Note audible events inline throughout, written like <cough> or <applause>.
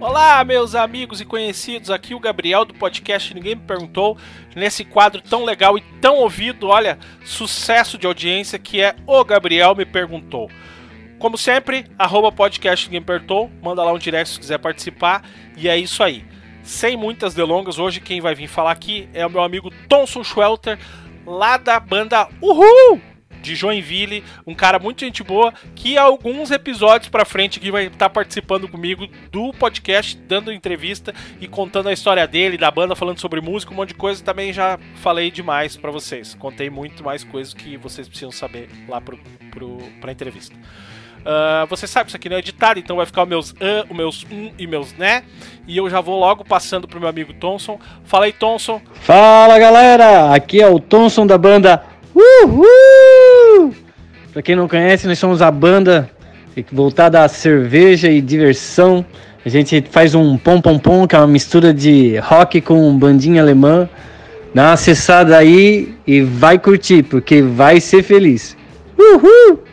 Olá, meus amigos e conhecidos, aqui o Gabriel do podcast Ninguém Me Perguntou, nesse quadro tão legal e tão ouvido, olha, sucesso de audiência que é O Gabriel Me Perguntou. Como sempre, arroba podcast Ninguém Me Perguntou, manda lá um direct se quiser participar, e é isso aí. Sem muitas delongas, hoje quem vai vir falar aqui é o meu amigo Thomson Schwelter, lá da banda Uhul! de Joinville, um cara muito gente boa, que alguns episódios pra frente aqui vai estar tá participando comigo do podcast, dando entrevista e contando a história dele, da banda, falando sobre música, um monte de coisa. Também já falei demais para vocês. Contei muito mais coisas que vocês precisam saber lá pro, pro, pra entrevista. Uh, você sabe que isso aqui não é editado, então vai ficar os meus uh, os meus um e meus né. E eu já vou logo passando pro meu amigo Thomson. Fala aí, Thomson. Fala galera, aqui é o Thomson da banda Uhul! Pra quem não conhece, nós somos a banda voltada a cerveja e diversão. A gente faz um pom pom pom, que é uma mistura de rock com bandinha alemã. Dá uma acessada aí e vai curtir, porque vai ser feliz. Uhul!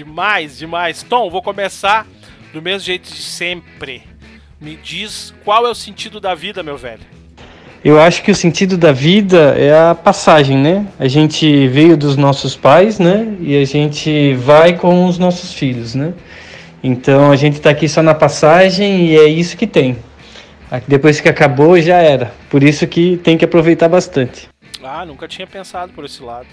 Demais, demais. Tom, vou começar do mesmo jeito de sempre. Me diz qual é o sentido da vida, meu velho. Eu acho que o sentido da vida é a passagem, né? A gente veio dos nossos pais, né? E a gente vai com os nossos filhos, né? Então a gente está aqui só na passagem e é isso que tem. Depois que acabou, já era. Por isso que tem que aproveitar bastante. Ah, nunca tinha pensado por esse lado.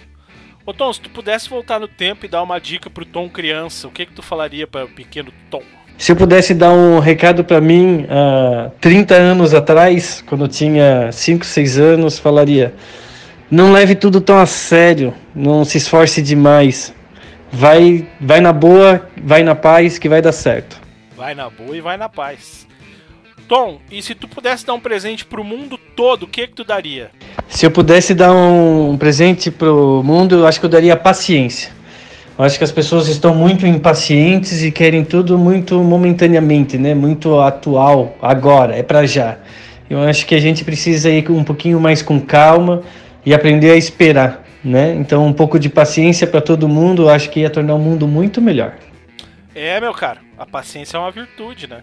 Ô Tom, se tu pudesse voltar no tempo e dar uma dica pro Tom criança, o que que tu falaria para o pequeno Tom? Se eu pudesse dar um recado para mim, há uh, 30 anos atrás, quando eu tinha 5, 6 anos, falaria: não leve tudo tão a sério, não se esforce demais. Vai, vai na boa, vai na paz, que vai dar certo. Vai na boa e vai na paz. Tom, e se tu pudesse dar um presente pro mundo todo, o que que tu daria? Se eu pudesse dar um, um presente pro mundo, eu acho que eu daria paciência. Eu acho que as pessoas estão muito impacientes e querem tudo muito momentaneamente, né? Muito atual, agora, é para já. Eu acho que a gente precisa ir um pouquinho mais com calma e aprender a esperar, né? Então, um pouco de paciência para todo mundo, eu acho que ia tornar o mundo muito melhor. É, meu caro, a paciência é uma virtude, né?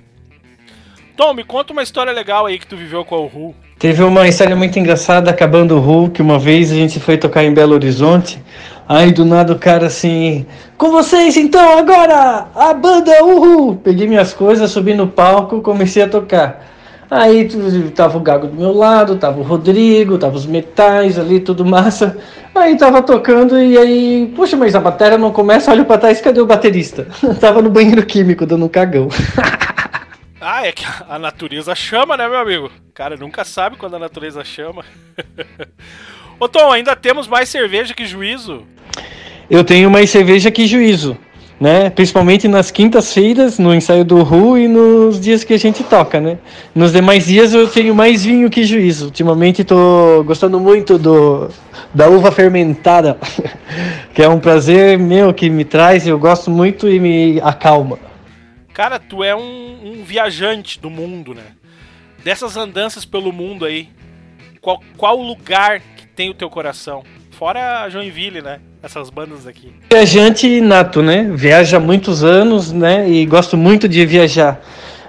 Tom, me conta uma história legal aí que tu viveu com a Uhu. Teve uma história muito engraçada acabando o que uma vez a gente foi tocar em Belo Horizonte. Aí do nada o cara assim, com vocês então agora, a banda Uhul! Peguei minhas coisas, subi no palco, comecei a tocar. Aí tava o Gago do meu lado, tava o Rodrigo, tava os metais ali, tudo massa. Aí tava tocando e aí, puxa, mas a bateria não começa, olha pra trás, cadê o baterista? <laughs> tava no banheiro químico dando um cagão. <laughs> Ah, é que a natureza chama, né, meu amigo? Cara, nunca sabe quando a natureza chama. <laughs> Ô Tom, ainda temos mais cerveja que juízo? Eu tenho mais cerveja que juízo, né? Principalmente nas quintas-feiras, no ensaio do Ru e nos dias que a gente toca, né? Nos demais dias eu tenho mais vinho que juízo. Ultimamente estou gostando muito do da uva fermentada, <laughs> que é um prazer meu que me traz, eu gosto muito e me acalma. Cara, tu é um, um viajante do mundo, né? Dessas andanças pelo mundo aí, qual, qual lugar que tem o teu coração? Fora Joinville, né? Essas bandas aqui. Viajante nato, né? Viaja há muitos anos, né? E gosto muito de viajar.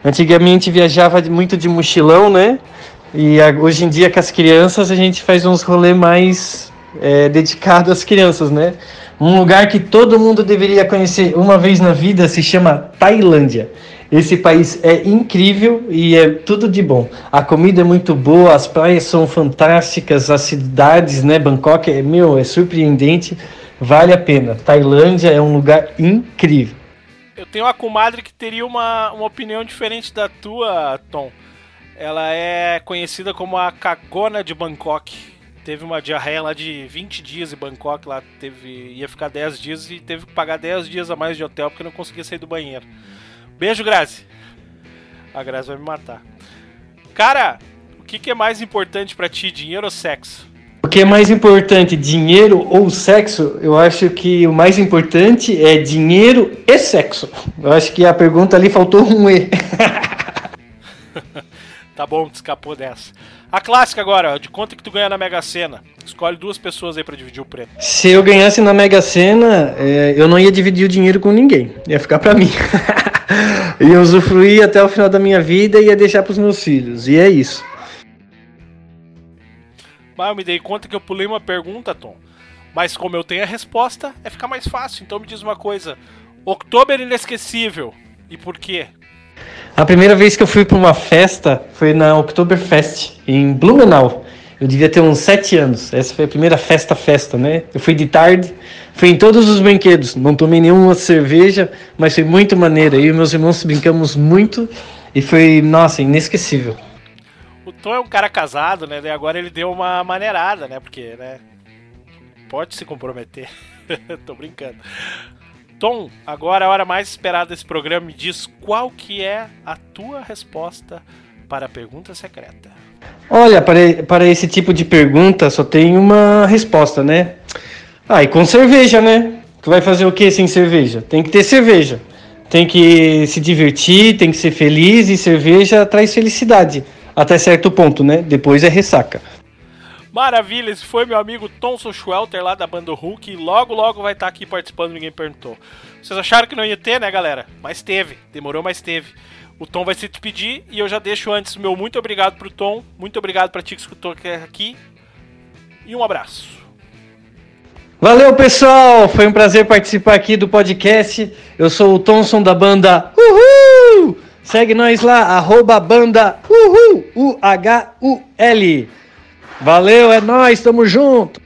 Antigamente viajava muito de mochilão, né? E hoje em dia com as crianças a gente faz uns rolês mais é, dedicados às crianças, né? Um lugar que todo mundo deveria conhecer uma vez na vida se chama Tailândia. Esse país é incrível e é tudo de bom. A comida é muito boa, as praias são fantásticas, as cidades, né? Bangkok é meu, é surpreendente, vale a pena. Tailândia é um lugar incrível. Eu tenho uma comadre que teria uma, uma opinião diferente da tua, Tom. Ela é conhecida como a cagona de Bangkok teve uma diarreia lá de 20 dias em Bangkok, lá teve ia ficar 10 dias e teve que pagar 10 dias a mais de hotel porque não conseguia sair do banheiro. Beijo, Grazi. A Grazi vai me matar. Cara, o que, que é mais importante para ti, dinheiro ou sexo? O que é mais importante, dinheiro ou sexo? Eu acho que o mais importante é dinheiro e sexo. Eu acho que a pergunta ali faltou um E. <laughs> Tá bom, te escapou dessa. A clássica agora, de quanto que tu ganha na Mega Sena? Escolhe duas pessoas aí para dividir o prêmio. Se eu ganhasse na Mega Sena, é, eu não ia dividir o dinheiro com ninguém. Ia ficar para mim. <laughs> ia usufruir até o final da minha vida e ia deixar pros meus filhos. E é isso. Mas eu me dei conta que eu pulei uma pergunta, Tom. Mas como eu tenho a resposta, é ficar mais fácil. Então me diz uma coisa. Outubro inesquecível. E por quê? A primeira vez que eu fui para uma festa foi na Oktoberfest, em Blumenau. Eu devia ter uns sete anos. Essa foi a primeira festa, festa, né? Eu fui de tarde, fui em todos os brinquedos. Não tomei nenhuma cerveja, mas foi muito maneira. Eu e meus irmãos brincamos muito e foi, nossa, inesquecível. O Tom é um cara casado, né? E agora ele deu uma maneirada, né? Porque, né? Pode se comprometer. <laughs> Tô brincando. Tom, agora a hora mais esperada desse programa. Me diz qual que é a tua resposta para a pergunta secreta. Olha, para, para esse tipo de pergunta só tem uma resposta, né? Ah, e com cerveja, né? Tu vai fazer o que sem cerveja? Tem que ter cerveja. Tem que se divertir, tem que ser feliz e cerveja traz felicidade. Até certo ponto, né? Depois é ressaca. Maravilha, esse foi meu amigo Thomson Schwelter lá da banda Hulk e logo logo vai estar aqui participando, ninguém perguntou. Vocês acharam que não ia ter, né, galera? Mas teve, demorou, mas teve. O Tom vai se despedir e eu já deixo antes meu muito obrigado pro Tom, muito obrigado pra ti que escutou aqui e um abraço. Valeu, pessoal! Foi um prazer participar aqui do podcast. Eu sou o Thomson da banda Uhul! Segue nós lá, arroba banda Uhul! U-H-U-L. Valeu, é nós, tamo junto.